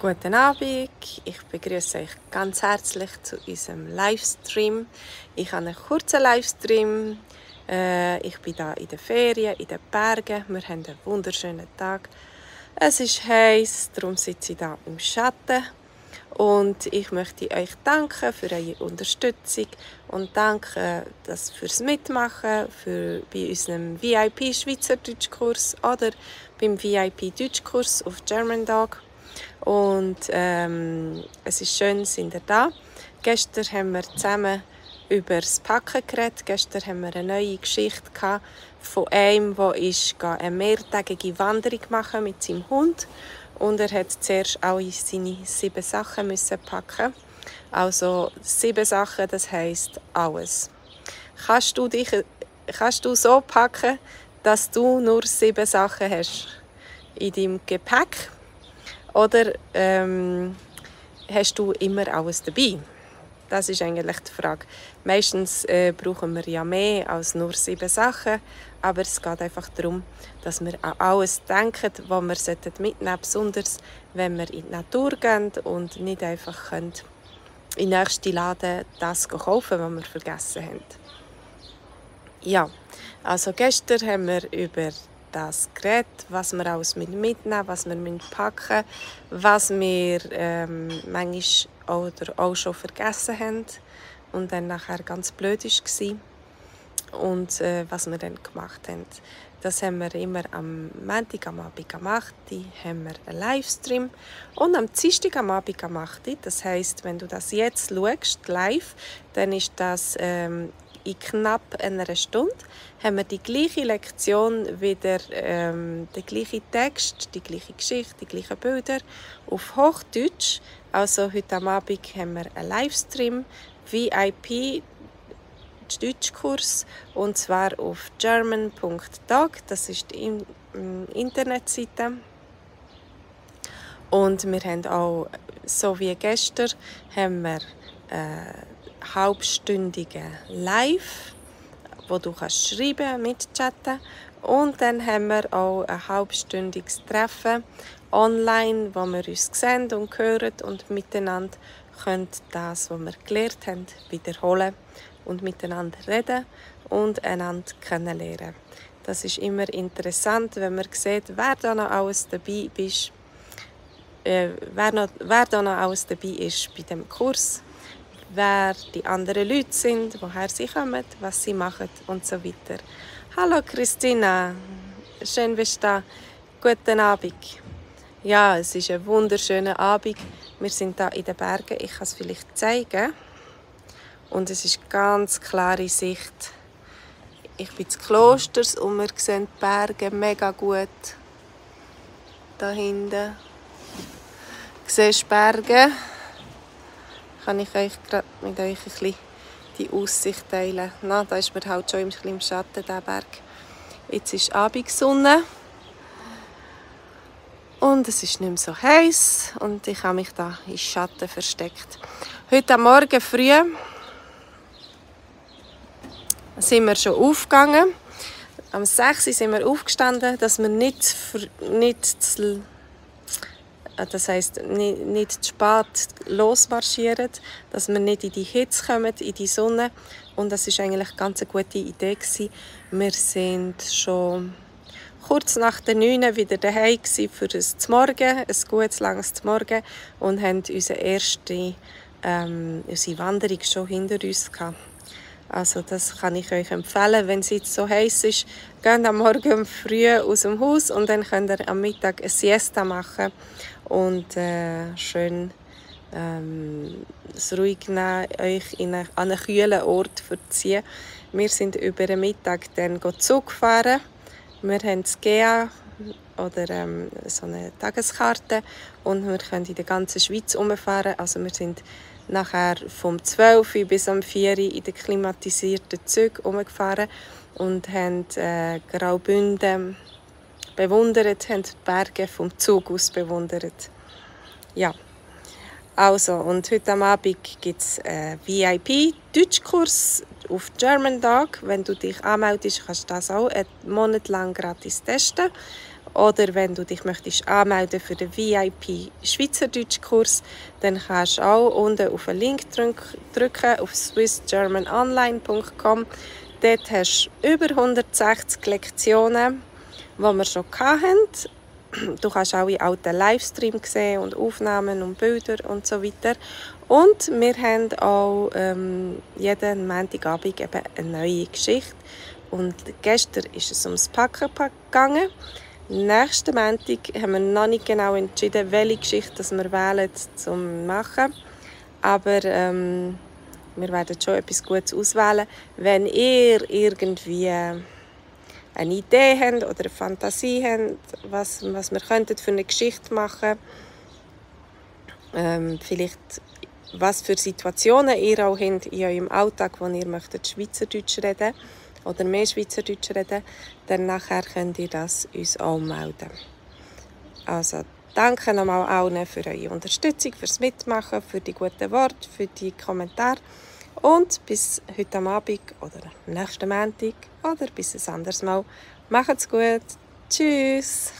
Guten Abend, ich begrüße euch ganz herzlich zu unserem Livestream. Ich habe einen kurzen Livestream. Äh, ich bin da in den Ferien, in den Bergen. Wir haben einen wunderschönen Tag. Es ist heiß, darum sitze ich da im Schatten. Und ich möchte euch danken für eure Unterstützung und danke fürs Mitmachen für, bei unserem VIP Schweizerdeutschkurs oder beim VIP Deutschkurs auf German Dog. Und ähm, es ist schön, sind ihr da. Gestern haben wir zusammen über das Packen geredet. Gestern haben wir eine neue Geschichte gehabt von einem, der eine mehrtägige Wanderung machen mit seinem Hund und er hat zuerst alle seine sieben Sachen müssen packen. Also sieben Sachen, das heißt alles. Kannst du dich kannst du so packen, dass du nur sieben Sachen hast in deinem Gepäck oder ähm, hast du immer alles dabei? Das ist eigentlich die Frage. Meistens äh, brauchen wir ja mehr als nur sieben Sachen, aber es geht einfach darum, dass wir an alles denken, was wir mitnehmen sollten, besonders wenn wir in die Natur gehen und nicht einfach können in den nächsten Laden das kaufen, was wir vergessen haben. Ja, also gestern haben wir über das Gerät, was wir alles mitnehmen was wir packen was wir ähm, manchmal oder auch schon vergessen haben und dann nachher ganz blöd war und äh, was wir dann gemacht haben. Das haben wir immer am Montag am Abend gemacht, die haben wir einen Livestream und am Dienstag am Abend gemacht. Das heißt, wenn du das jetzt schaust, live, dann ist das ähm, in knapp einer Stunde haben wir die gleiche Lektion wieder, ähm, den gleichen Text, die gleiche Geschichte, die gleichen Bilder auf Hochdeutsch. Also heute am Abend haben wir einen Livestream, VIP Deutschkurs und zwar auf german.tag, das ist die Internetseite. Und wir haben auch, so wie gestern, haben wir äh, halbstündige Live, wo du kannst schreiben, mitchatten und dann haben wir auch ein halbstündiges Treffen online, wo wir uns sehen und hören und miteinander können das, was wir gelernt haben, wiederholen und miteinander reden und einander kennenlernen. Das ist immer interessant, wenn man sieht, wer da noch alles dabei ist, äh, wer, noch, wer da noch alles dabei ist bei dem Kurs wer die anderen Leute sind, woher sie kommen, was sie machen und so weiter. Hallo Christina, schön bist du da. Guten Abend. Ja, es ist ein wunderschöner Abend. Wir sind da in den Bergen. Ich kann es vielleicht zeigen. Und es ist ganz klare Sicht. Ich bin des Klosters und wir sehen die Berge mega gut. Da hinten. Siehst Berge kann ich euch gerade mit euch ein bisschen die Aussicht teilen. Na, da ist man halt schon im Schatten, der Berg. Jetzt ist Abendsonne. Und es ist nicht mehr so heiß und ich habe mich da in Schatten versteckt. Heute Morgen früh sind wir schon aufgegangen. Am 6 Uhr sind wir aufgestanden, dass wir nicht, nicht zu das heißt nicht, nicht zu spät losmarschieren, dass wir nicht in die Hitze kommen, in die Sonne. Und das ist eigentlich ganz eine gute Idee gewesen. Wir sind schon kurz nach der 9 wieder daheim für ein Morgen, ein gutes langes Morgen und haben unsere erste ähm, unsere Wanderung schon hinter uns gehabt. Also das kann ich euch empfehlen, wenn es jetzt so heiß ist, geht am Morgen früh aus dem Haus und dann könnt ihr am Mittag eine Siesta machen und äh, schön ähm, ruhig nehmen, euch in eine, an einen kühlen Ort verziehen. Wir sind über den Mittag dann Zug gefahren. Wir haben das GEA oder ähm, so eine Tageskarte und wir können in der ganzen Schweiz umfahren. Also wir sind nachher vom 12 bis am 4 in den klimatisierten Zügen umgefahren und haben äh, Graubünden bewundert, haben die Berge vom Zug aus bewundert. Ja, also und heute am Abend gibt es einen VIP-Deutschkurs auf German Dog. Wenn du dich anmeldest, kannst du das auch einen Monat lang gratis testen. Oder wenn du dich möchtest anmelden für den VIP Schweizerdeutsch-Kurs, dann kannst du auch unten auf den Link drücken auf swissgermanonline.com. Dort hast du über 160 Lektionen, die wir schon hatten. Du kannst auch in alten Livestream sehen und Aufnahmen und Bilder und so weiter. Und wir haben auch ähm, jeden Montagabend eben eine neue Geschichte. Und gestern ist es ums Packen gegangen. Nächsten Montag haben wir noch nicht genau entschieden, welche Geschichte wir wählen zum machen. Aber ähm, wir werden schon etwas Gutes auswählen. Wenn ihr irgendwie eine Idee habt oder eine Fantasie habt, was, was wir könnten für eine Geschichte machen ähm, vielleicht was für Situationen ihr auch habt in eurem Alltag, wo ihr möchtet Schweizerdeutsch reden oder mehr Schweizerdeutsch reden, dann nachher könnt ihr das uns auch melden. Also danke nochmal allen für eure Unterstützung, fürs Mitmachen, für die guten Worte, für die Kommentare und bis heute Abend oder nächsten Montag oder bis ein anderes Mal. Macht's gut. Tschüss.